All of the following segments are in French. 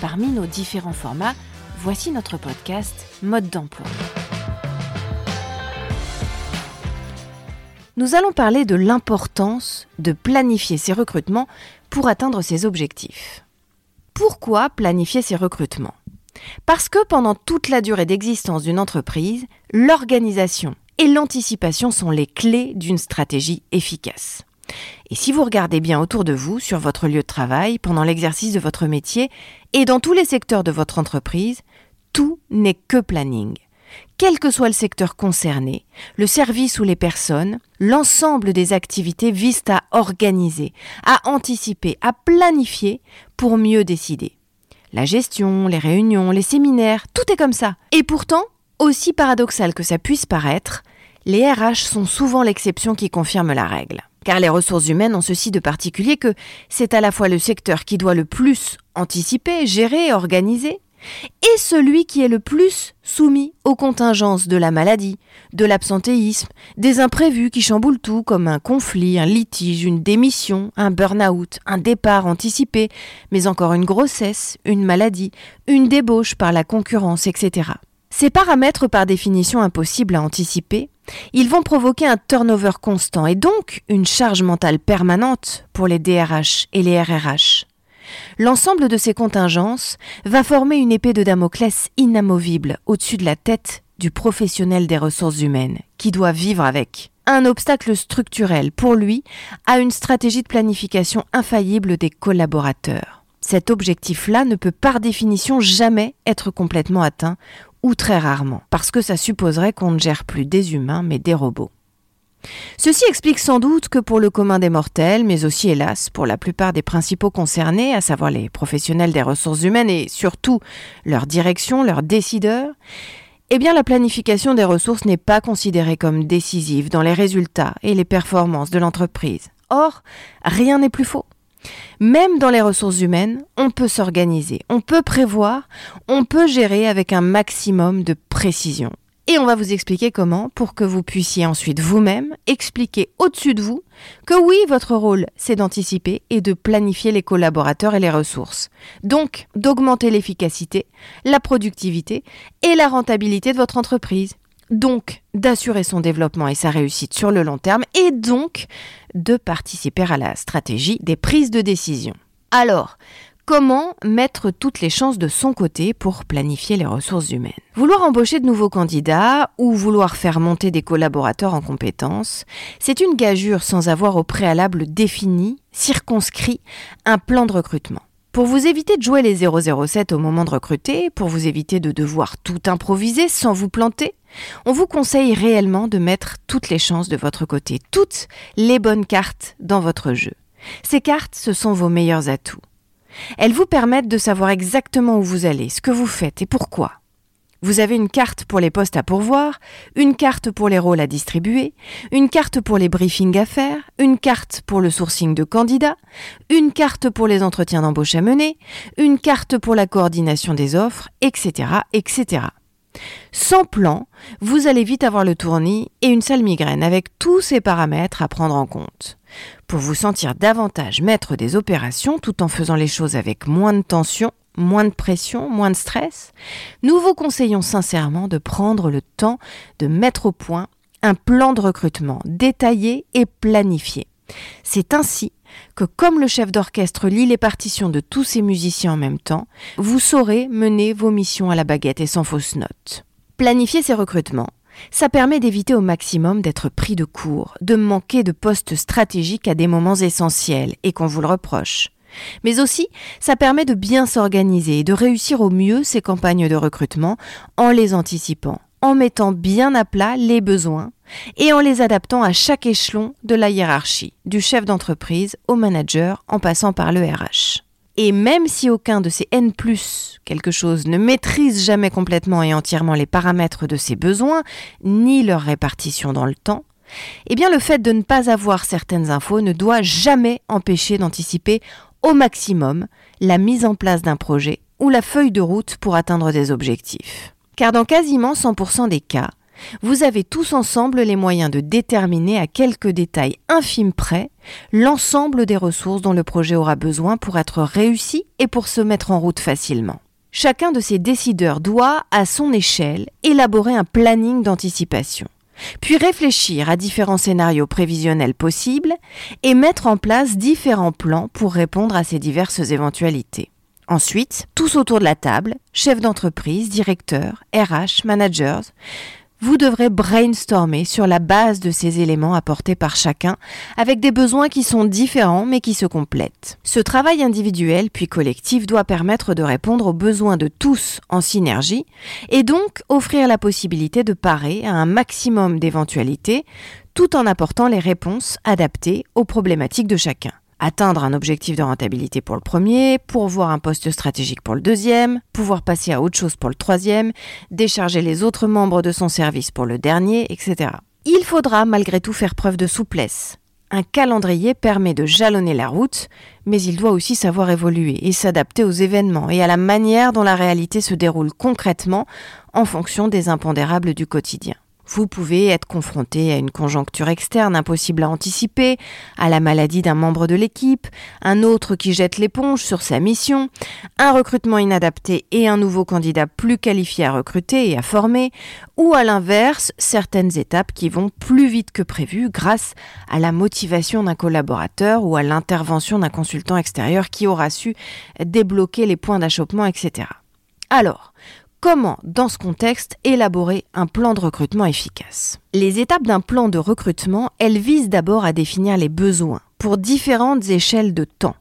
Parmi nos différents formats, voici notre podcast Mode d'emploi. Nous allons parler de l'importance de planifier ses recrutements pour atteindre ses objectifs. Pourquoi planifier ses recrutements? Parce que pendant toute la durée d'existence d'une entreprise, l'organisation et l'anticipation sont les clés d'une stratégie efficace. Et si vous regardez bien autour de vous, sur votre lieu de travail, pendant l'exercice de votre métier et dans tous les secteurs de votre entreprise, tout n'est que planning. Quel que soit le secteur concerné, le service ou les personnes, l'ensemble des activités visent à organiser, à anticiper, à planifier pour mieux décider. La gestion, les réunions, les séminaires, tout est comme ça. Et pourtant, aussi paradoxal que ça puisse paraître, les RH sont souvent l'exception qui confirme la règle. Car les ressources humaines ont ceci de particulier que c'est à la fois le secteur qui doit le plus anticiper, gérer, organiser, et celui qui est le plus soumis aux contingences de la maladie, de l'absentéisme, des imprévus qui chamboulent tout comme un conflit, un litige, une démission, un burn-out, un départ anticipé, mais encore une grossesse, une maladie, une débauche par la concurrence, etc. Ces paramètres par définition impossibles à anticiper ils vont provoquer un turnover constant et donc une charge mentale permanente pour les DRH et les RRH. L'ensemble de ces contingences va former une épée de Damoclès inamovible au-dessus de la tête du professionnel des ressources humaines, qui doit vivre avec. Un obstacle structurel pour lui à une stratégie de planification infaillible des collaborateurs. Cet objectif-là ne peut par définition jamais être complètement atteint ou très rarement, parce que ça supposerait qu'on ne gère plus des humains mais des robots. Ceci explique sans doute que pour le commun des mortels, mais aussi hélas pour la plupart des principaux concernés, à savoir les professionnels des ressources humaines et surtout leur direction, leurs décideurs, eh la planification des ressources n'est pas considérée comme décisive dans les résultats et les performances de l'entreprise. Or, rien n'est plus faux. Même dans les ressources humaines, on peut s'organiser, on peut prévoir, on peut gérer avec un maximum de précision. Et on va vous expliquer comment pour que vous puissiez ensuite vous-même expliquer au-dessus de vous que oui, votre rôle, c'est d'anticiper et de planifier les collaborateurs et les ressources. Donc, d'augmenter l'efficacité, la productivité et la rentabilité de votre entreprise donc d'assurer son développement et sa réussite sur le long terme, et donc de participer à la stratégie des prises de décision. Alors, comment mettre toutes les chances de son côté pour planifier les ressources humaines? Vouloir embaucher de nouveaux candidats ou vouloir faire monter des collaborateurs en compétences, c'est une gageure sans avoir au préalable défini, circonscrit, un plan de recrutement. Pour vous éviter de jouer les 007 au moment de recruter, pour vous éviter de devoir tout improviser sans vous planter, on vous conseille réellement de mettre toutes les chances de votre côté, toutes les bonnes cartes dans votre jeu. Ces cartes, ce sont vos meilleurs atouts. Elles vous permettent de savoir exactement où vous allez, ce que vous faites et pourquoi. Vous avez une carte pour les postes à pourvoir, une carte pour les rôles à distribuer, une carte pour les briefings à faire, une carte pour le sourcing de candidats, une carte pour les entretiens d'embauche à mener, une carte pour la coordination des offres, etc., etc. Sans plan, vous allez vite avoir le tournis et une sale migraine avec tous ces paramètres à prendre en compte. Pour vous sentir davantage maître des opérations tout en faisant les choses avec moins de tension, moins de pression, moins de stress, nous vous conseillons sincèrement de prendre le temps de mettre au point un plan de recrutement détaillé et planifié. C'est ainsi que comme le chef d'orchestre lit les partitions de tous ses musiciens en même temps, vous saurez mener vos missions à la baguette et sans fausses notes. Planifier ses recrutements, ça permet d'éviter au maximum d'être pris de court, de manquer de postes stratégiques à des moments essentiels et qu'on vous le reproche. Mais aussi, ça permet de bien s'organiser et de réussir au mieux ces campagnes de recrutement en les anticipant, en mettant bien à plat les besoins et en les adaptant à chaque échelon de la hiérarchie, du chef d'entreprise au manager en passant par le RH. Et même si aucun de ces N quelque chose ne maîtrise jamais complètement et entièrement les paramètres de ses besoins, ni leur répartition dans le temps, eh bien le fait de ne pas avoir certaines infos ne doit jamais empêcher d'anticiper au maximum la mise en place d'un projet ou la feuille de route pour atteindre des objectifs. Car dans quasiment 100% des cas, vous avez tous ensemble les moyens de déterminer à quelques détails infimes près l'ensemble des ressources dont le projet aura besoin pour être réussi et pour se mettre en route facilement. Chacun de ces décideurs doit, à son échelle, élaborer un planning d'anticipation, puis réfléchir à différents scénarios prévisionnels possibles et mettre en place différents plans pour répondre à ces diverses éventualités. Ensuite, tous autour de la table, chefs d'entreprise, directeurs, RH, managers, vous devrez brainstormer sur la base de ces éléments apportés par chacun, avec des besoins qui sont différents mais qui se complètent. Ce travail individuel puis collectif doit permettre de répondre aux besoins de tous en synergie et donc offrir la possibilité de parer à un maximum d'éventualités tout en apportant les réponses adaptées aux problématiques de chacun atteindre un objectif de rentabilité pour le premier, pourvoir un poste stratégique pour le deuxième, pouvoir passer à autre chose pour le troisième, décharger les autres membres de son service pour le dernier, etc. Il faudra malgré tout faire preuve de souplesse. Un calendrier permet de jalonner la route, mais il doit aussi savoir évoluer et s'adapter aux événements et à la manière dont la réalité se déroule concrètement en fonction des impondérables du quotidien. Vous pouvez être confronté à une conjoncture externe impossible à anticiper, à la maladie d'un membre de l'équipe, un autre qui jette l'éponge sur sa mission, un recrutement inadapté et un nouveau candidat plus qualifié à recruter et à former, ou à l'inverse, certaines étapes qui vont plus vite que prévu grâce à la motivation d'un collaborateur ou à l'intervention d'un consultant extérieur qui aura su débloquer les points d'achoppement, etc. Alors, Comment, dans ce contexte, élaborer un plan de recrutement efficace. Les étapes d'un plan de recrutement, elles visent d'abord à définir les besoins pour différentes échelles de temps,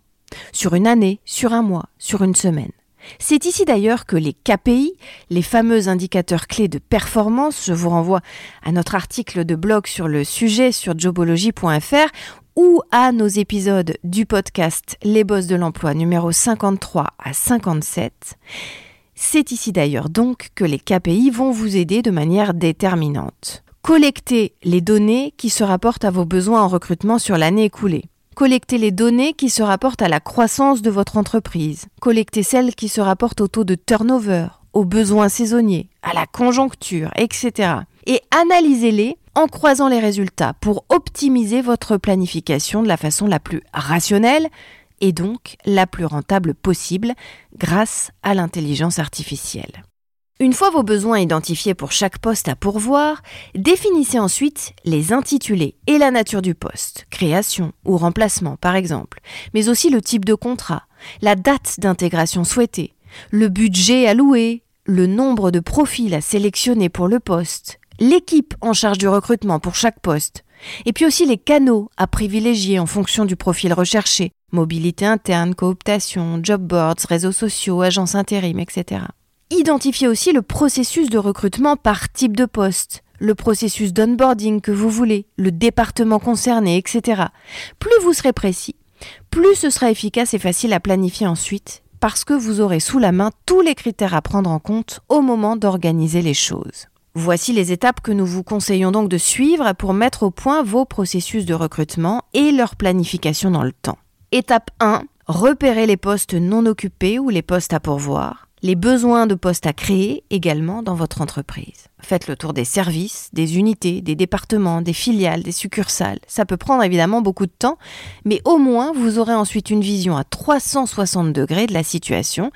sur une année, sur un mois, sur une semaine. C'est ici d'ailleurs que les KPI, les fameux indicateurs clés de performance, je vous renvoie à notre article de blog sur le sujet sur jobology.fr ou à nos épisodes du podcast Les Bosses de l'emploi numéro 53 à 57, c'est ici d'ailleurs donc que les KPI vont vous aider de manière déterminante. Collectez les données qui se rapportent à vos besoins en recrutement sur l'année écoulée. Collectez les données qui se rapportent à la croissance de votre entreprise. Collectez celles qui se rapportent au taux de turnover, aux besoins saisonniers, à la conjoncture, etc. Et analysez-les en croisant les résultats pour optimiser votre planification de la façon la plus rationnelle, et donc la plus rentable possible grâce à l'intelligence artificielle. Une fois vos besoins identifiés pour chaque poste à pourvoir, définissez ensuite les intitulés et la nature du poste, création ou remplacement par exemple, mais aussi le type de contrat, la date d'intégration souhaitée, le budget alloué, le nombre de profils à sélectionner pour le poste, l'équipe en charge du recrutement pour chaque poste, et puis aussi les canaux à privilégier en fonction du profil recherché, mobilité interne, cooptation, job boards, réseaux sociaux, agences intérim, etc. Identifiez aussi le processus de recrutement par type de poste, le processus d'onboarding que vous voulez, le département concerné, etc. Plus vous serez précis, plus ce sera efficace et facile à planifier ensuite, parce que vous aurez sous la main tous les critères à prendre en compte au moment d'organiser les choses. Voici les étapes que nous vous conseillons donc de suivre pour mettre au point vos processus de recrutement et leur planification dans le temps. Étape 1. Repérez les postes non occupés ou les postes à pourvoir les besoins de postes à créer également dans votre entreprise. Faites le tour des services, des unités, des départements, des filiales, des succursales. Ça peut prendre évidemment beaucoup de temps, mais au moins vous aurez ensuite une vision à 360 degrés de la situation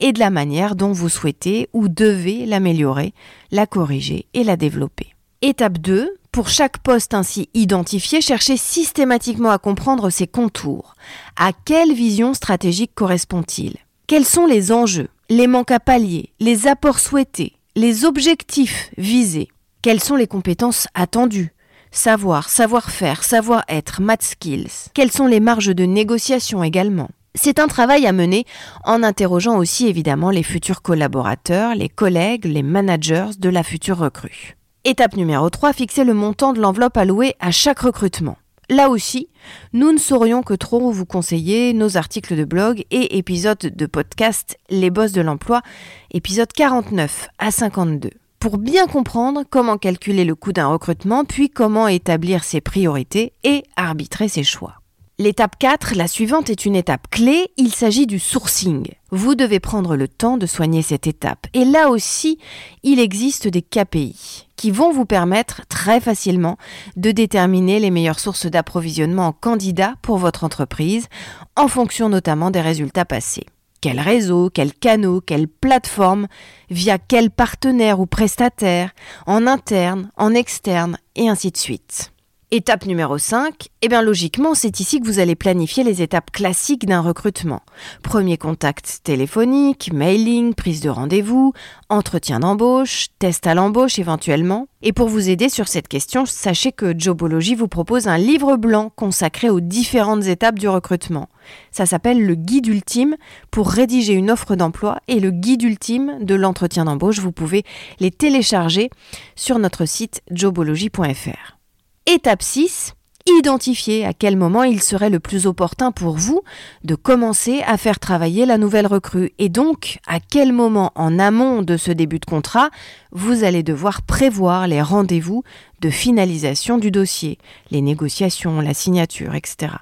et de la manière dont vous souhaitez ou devez l'améliorer, la corriger et la développer. Étape 2. Pour chaque poste ainsi identifié, cherchez systématiquement à comprendre ses contours. À quelle vision stratégique correspond-il? Quels sont les enjeux les manques à pallier, les apports souhaités, les objectifs visés? Quelles sont les compétences attendues? Savoir, savoir-faire, savoir-être, math skills. Quelles sont les marges de négociation également? C'est un travail à mener en interrogeant aussi évidemment les futurs collaborateurs, les collègues, les managers de la future recrue. Étape numéro 3, fixer le montant de l'enveloppe allouée à chaque recrutement. Là aussi, nous ne saurions que trop vous conseiller nos articles de blog et épisodes de podcast Les Bosses de l'emploi, épisode 49 à 52 pour bien comprendre comment calculer le coût d'un recrutement, puis comment établir ses priorités et arbitrer ses choix. L'étape 4, la suivante, est une étape clé, il s'agit du sourcing. Vous devez prendre le temps de soigner cette étape. Et là aussi, il existe des KPI qui vont vous permettre très facilement de déterminer les meilleures sources d'approvisionnement en candidats pour votre entreprise, en fonction notamment des résultats passés. Quel réseau, quel canaux, quelle plateforme, via quel partenaire ou prestataire, en interne, en externe, et ainsi de suite. Étape numéro 5, eh bien logiquement, c'est ici que vous allez planifier les étapes classiques d'un recrutement. Premier contact téléphonique, mailing, prise de rendez-vous, entretien d'embauche, test à l'embauche éventuellement. Et pour vous aider sur cette question, sachez que Jobology vous propose un livre blanc consacré aux différentes étapes du recrutement. Ça s'appelle le guide ultime pour rédiger une offre d'emploi et le guide ultime de l'entretien d'embauche. Vous pouvez les télécharger sur notre site jobology.fr. Étape 6. Identifier à quel moment il serait le plus opportun pour vous de commencer à faire travailler la nouvelle recrue et donc à quel moment en amont de ce début de contrat vous allez devoir prévoir les rendez-vous de finalisation du dossier, les négociations, la signature, etc.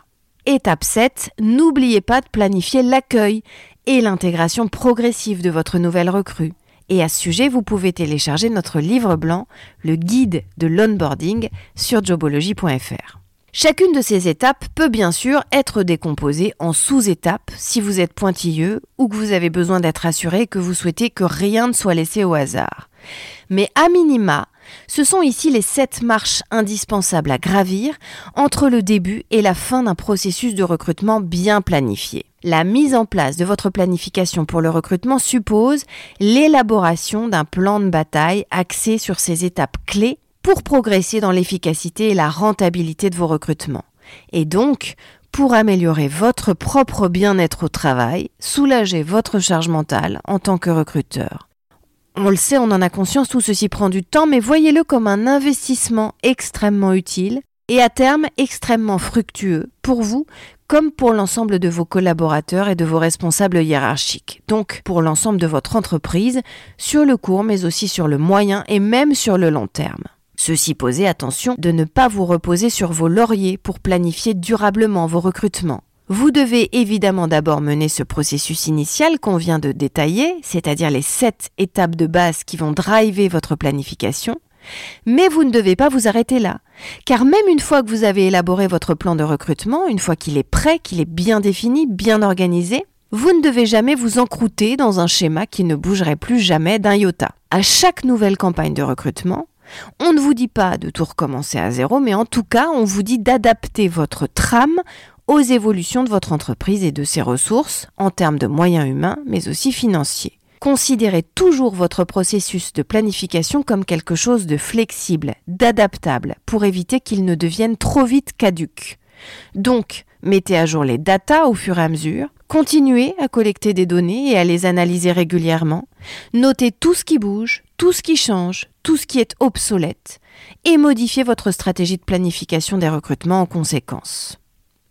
Étape 7. N'oubliez pas de planifier l'accueil et l'intégration progressive de votre nouvelle recrue. Et à ce sujet, vous pouvez télécharger notre livre blanc, le guide de l'onboarding, sur jobology.fr. Chacune de ces étapes peut bien sûr être décomposée en sous-étapes si vous êtes pointilleux ou que vous avez besoin d'être assuré que vous souhaitez que rien ne soit laissé au hasard. Mais à minima, ce sont ici les sept marches indispensables à gravir entre le début et la fin d'un processus de recrutement bien planifié. La mise en place de votre planification pour le recrutement suppose l'élaboration d'un plan de bataille axé sur ces étapes clés pour progresser dans l'efficacité et la rentabilité de vos recrutements. Et donc, pour améliorer votre propre bien-être au travail, soulager votre charge mentale en tant que recruteur. On le sait, on en a conscience, tout ceci prend du temps, mais voyez-le comme un investissement extrêmement utile et à terme extrêmement fructueux pour vous comme pour l'ensemble de vos collaborateurs et de vos responsables hiérarchiques, donc pour l'ensemble de votre entreprise, sur le court mais aussi sur le moyen et même sur le long terme. Ceci posé, attention de ne pas vous reposer sur vos lauriers pour planifier durablement vos recrutements. Vous devez évidemment d'abord mener ce processus initial qu'on vient de détailler, c'est-à-dire les sept étapes de base qui vont driver votre planification, mais vous ne devez pas vous arrêter là, car même une fois que vous avez élaboré votre plan de recrutement, une fois qu'il est prêt, qu'il est bien défini, bien organisé, vous ne devez jamais vous encrouter dans un schéma qui ne bougerait plus jamais d'un iota. À chaque nouvelle campagne de recrutement, on ne vous dit pas de tout recommencer à zéro, mais en tout cas, on vous dit d'adapter votre trame aux évolutions de votre entreprise et de ses ressources en termes de moyens humains, mais aussi financiers. Considérez toujours votre processus de planification comme quelque chose de flexible, d'adaptable, pour éviter qu'il ne devienne trop vite caduque. Donc, mettez à jour les datas au fur et à mesure, continuez à collecter des données et à les analyser régulièrement, notez tout ce qui bouge, tout ce qui change, tout ce qui est obsolète, et modifiez votre stratégie de planification des recrutements en conséquence.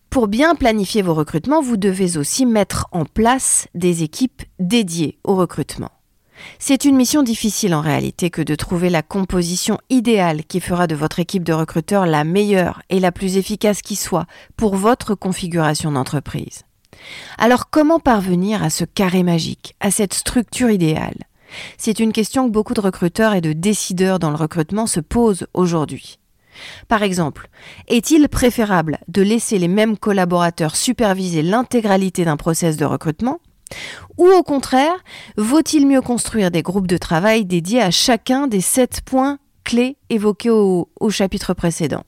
Pour bien planifier vos recrutements, vous devez aussi mettre en place des équipes dédiées au recrutement. C'est une mission difficile en réalité que de trouver la composition idéale qui fera de votre équipe de recruteurs la meilleure et la plus efficace qui soit pour votre configuration d'entreprise. Alors comment parvenir à ce carré magique, à cette structure idéale? C'est une question que beaucoup de recruteurs et de décideurs dans le recrutement se posent aujourd'hui. Par exemple, est-il préférable de laisser les mêmes collaborateurs superviser l'intégralité d'un process de recrutement ou au contraire, vaut-il mieux construire des groupes de travail dédiés à chacun des sept points clés évoqués au, au chapitre précédent?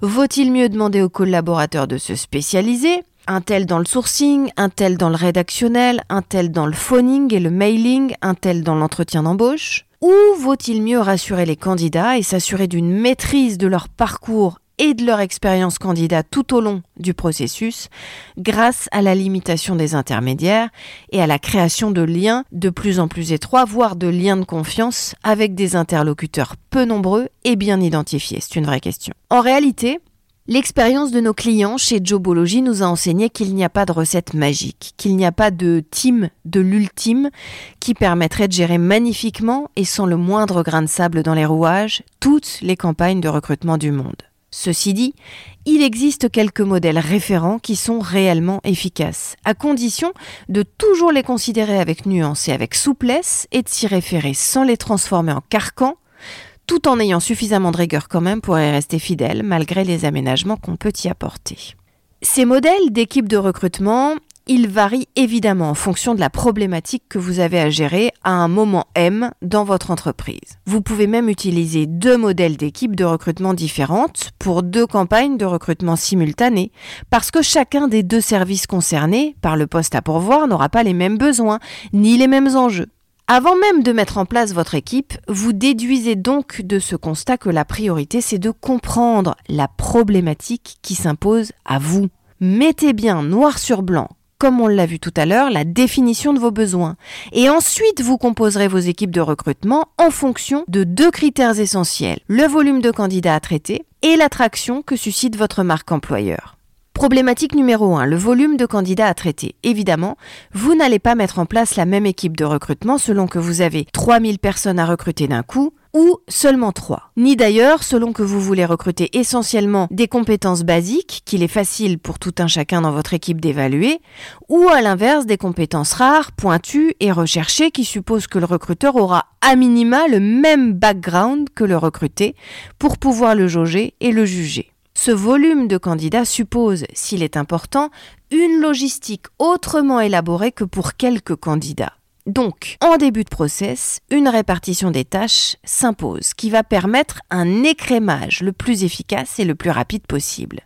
Vaut-il mieux demander aux collaborateurs de se spécialiser un tel dans le sourcing, un tel dans le rédactionnel, un tel dans le phoning et le mailing, un tel dans l'entretien d'embauche? Ou vaut-il mieux rassurer les candidats et s'assurer d'une maîtrise de leur parcours et de leur expérience candidat tout au long du processus grâce à la limitation des intermédiaires et à la création de liens de plus en plus étroits, voire de liens de confiance avec des interlocuteurs peu nombreux et bien identifiés? C'est une vraie question. En réalité, L'expérience de nos clients chez Jobology nous a enseigné qu'il n'y a pas de recette magique, qu'il n'y a pas de team de l'ultime qui permettrait de gérer magnifiquement et sans le moindre grain de sable dans les rouages toutes les campagnes de recrutement du monde. Ceci dit, il existe quelques modèles référents qui sont réellement efficaces, à condition de toujours les considérer avec nuance et avec souplesse et de s'y référer sans les transformer en carcan tout en ayant suffisamment de rigueur quand même pour y rester fidèle malgré les aménagements qu'on peut y apporter. Ces modèles d'équipe de recrutement, ils varient évidemment en fonction de la problématique que vous avez à gérer à un moment M dans votre entreprise. Vous pouvez même utiliser deux modèles d'équipe de recrutement différentes pour deux campagnes de recrutement simultanées, parce que chacun des deux services concernés par le poste à pourvoir n'aura pas les mêmes besoins ni les mêmes enjeux. Avant même de mettre en place votre équipe, vous déduisez donc de ce constat que la priorité, c'est de comprendre la problématique qui s'impose à vous. Mettez bien noir sur blanc, comme on l'a vu tout à l'heure, la définition de vos besoins. Et ensuite, vous composerez vos équipes de recrutement en fonction de deux critères essentiels, le volume de candidats à traiter et l'attraction que suscite votre marque employeur. Problématique numéro 1, le volume de candidats à traiter. Évidemment, vous n'allez pas mettre en place la même équipe de recrutement selon que vous avez 3000 personnes à recruter d'un coup ou seulement 3. Ni d'ailleurs selon que vous voulez recruter essentiellement des compétences basiques qu'il est facile pour tout un chacun dans votre équipe d'évaluer, ou à l'inverse des compétences rares, pointues et recherchées qui supposent que le recruteur aura à minima le même background que le recruté pour pouvoir le jauger et le juger. Ce volume de candidats suppose, s'il est important, une logistique autrement élaborée que pour quelques candidats. Donc, en début de process, une répartition des tâches s'impose qui va permettre un écrémage le plus efficace et le plus rapide possible.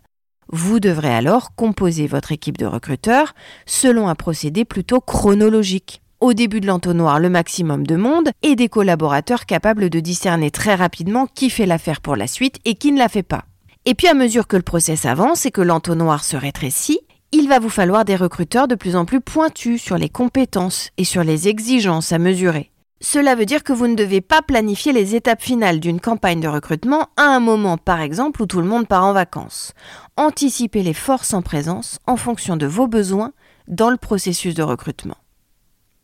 Vous devrez alors composer votre équipe de recruteurs selon un procédé plutôt chronologique. Au début de l'entonnoir, le maximum de monde et des collaborateurs capables de discerner très rapidement qui fait l'affaire pour la suite et qui ne la fait pas. Et puis à mesure que le process avance et que l'entonnoir se rétrécit, il va vous falloir des recruteurs de plus en plus pointus sur les compétences et sur les exigences à mesurer. Cela veut dire que vous ne devez pas planifier les étapes finales d'une campagne de recrutement à un moment par exemple où tout le monde part en vacances. Anticipez les forces en présence en fonction de vos besoins dans le processus de recrutement.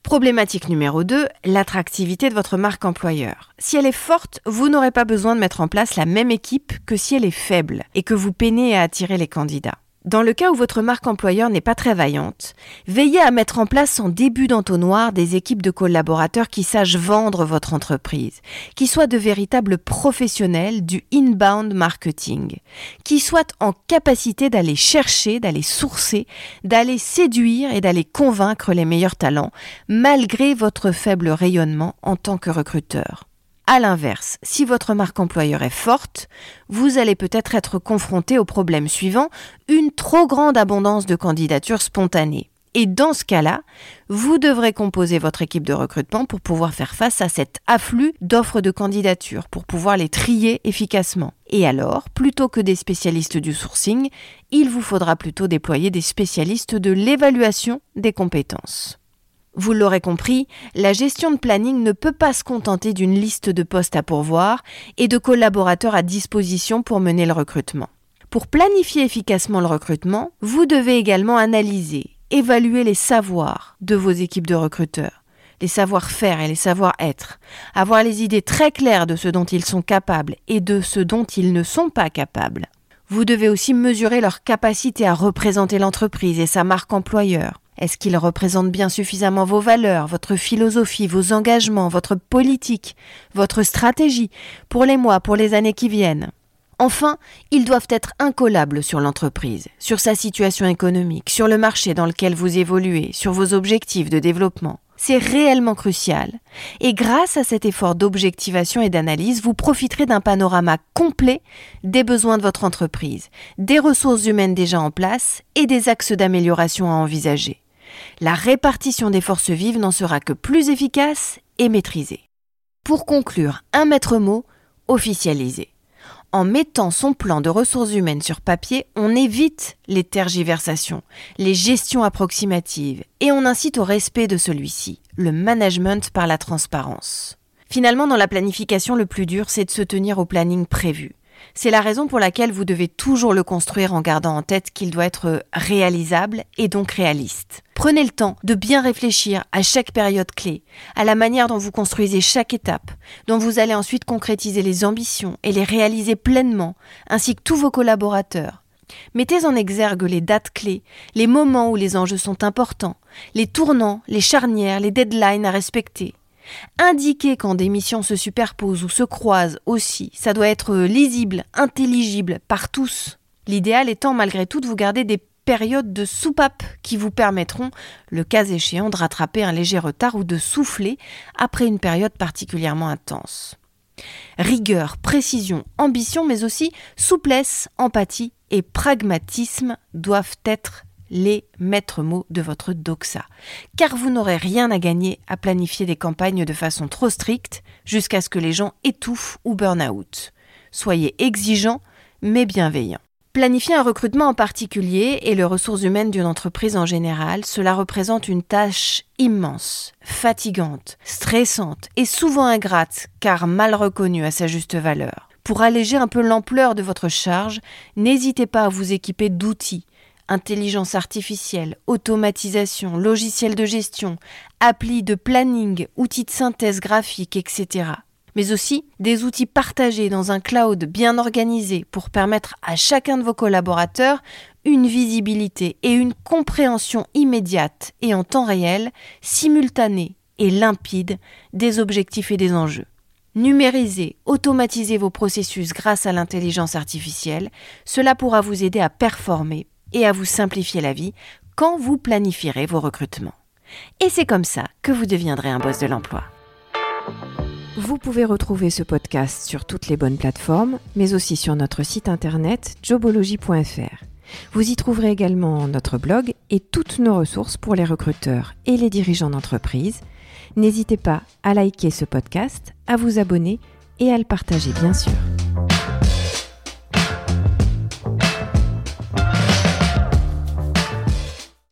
Problématique numéro 2, l'attractivité de votre marque employeur. Si elle est forte, vous n'aurez pas besoin de mettre en place la même équipe que si elle est faible et que vous peinez à attirer les candidats. Dans le cas où votre marque employeur n'est pas très vaillante, veillez à mettre en place en début d'entonnoir des équipes de collaborateurs qui sachent vendre votre entreprise, qui soient de véritables professionnels du inbound marketing, qui soient en capacité d'aller chercher, d'aller sourcer, d'aller séduire et d'aller convaincre les meilleurs talents, malgré votre faible rayonnement en tant que recruteur. À l'inverse, si votre marque employeur est forte, vous allez peut-être être confronté au problème suivant, une trop grande abondance de candidatures spontanées. Et dans ce cas-là, vous devrez composer votre équipe de recrutement pour pouvoir faire face à cet afflux d'offres de candidatures, pour pouvoir les trier efficacement. Et alors, plutôt que des spécialistes du sourcing, il vous faudra plutôt déployer des spécialistes de l'évaluation des compétences. Vous l'aurez compris, la gestion de planning ne peut pas se contenter d'une liste de postes à pourvoir et de collaborateurs à disposition pour mener le recrutement. Pour planifier efficacement le recrutement, vous devez également analyser, évaluer les savoirs de vos équipes de recruteurs, les savoir-faire et les savoir-être, avoir les idées très claires de ce dont ils sont capables et de ce dont ils ne sont pas capables. Vous devez aussi mesurer leur capacité à représenter l'entreprise et sa marque employeur, est-ce qu'il représente bien suffisamment vos valeurs, votre philosophie, vos engagements, votre politique, votre stratégie pour les mois, pour les années qui viennent? Enfin, ils doivent être incollables sur l'entreprise, sur sa situation économique, sur le marché dans lequel vous évoluez, sur vos objectifs de développement. C'est réellement crucial. Et grâce à cet effort d'objectivation et d'analyse, vous profiterez d'un panorama complet des besoins de votre entreprise, des ressources humaines déjà en place et des axes d'amélioration à envisager la répartition des forces vives n'en sera que plus efficace et maîtrisée. Pour conclure, un maître mot, officialiser. En mettant son plan de ressources humaines sur papier, on évite les tergiversations, les gestions approximatives, et on incite au respect de celui-ci, le management par la transparence. Finalement, dans la planification, le plus dur, c'est de se tenir au planning prévu. C'est la raison pour laquelle vous devez toujours le construire en gardant en tête qu'il doit être réalisable et donc réaliste. Prenez le temps de bien réfléchir à chaque période clé, à la manière dont vous construisez chaque étape, dont vous allez ensuite concrétiser les ambitions et les réaliser pleinement, ainsi que tous vos collaborateurs. Mettez en exergue les dates clés, les moments où les enjeux sont importants, les tournants, les charnières, les deadlines à respecter. Indiquez quand des missions se superposent ou se croisent aussi, ça doit être lisible, intelligible par tous. L'idéal étant malgré tout de vous garder des périodes de soupape qui vous permettront, le cas échéant, de rattraper un léger retard ou de souffler après une période particulièrement intense. Rigueur, précision, ambition, mais aussi souplesse, empathie et pragmatisme doivent être les maîtres mots de votre doxa, car vous n'aurez rien à gagner à planifier des campagnes de façon trop stricte jusqu'à ce que les gens étouffent ou burn out. Soyez exigeants mais bienveillants. Planifier un recrutement en particulier et les ressources humaines d'une entreprise en général, cela représente une tâche immense, fatigante, stressante et souvent ingrate car mal reconnue à sa juste valeur. Pour alléger un peu l'ampleur de votre charge, n'hésitez pas à vous équiper d'outils intelligence artificielle, automatisation, logiciels de gestion, applis de planning, outils de synthèse graphique, etc mais aussi des outils partagés dans un cloud bien organisé pour permettre à chacun de vos collaborateurs une visibilité et une compréhension immédiate et en temps réel, simultanée et limpide des objectifs et des enjeux. Numérisez, automatisez vos processus grâce à l'intelligence artificielle, cela pourra vous aider à performer et à vous simplifier la vie quand vous planifierez vos recrutements. Et c'est comme ça que vous deviendrez un boss de l'emploi. Vous pouvez retrouver ce podcast sur toutes les bonnes plateformes, mais aussi sur notre site internet jobology.fr. Vous y trouverez également notre blog et toutes nos ressources pour les recruteurs et les dirigeants d'entreprise. N'hésitez pas à liker ce podcast, à vous abonner et à le partager bien sûr.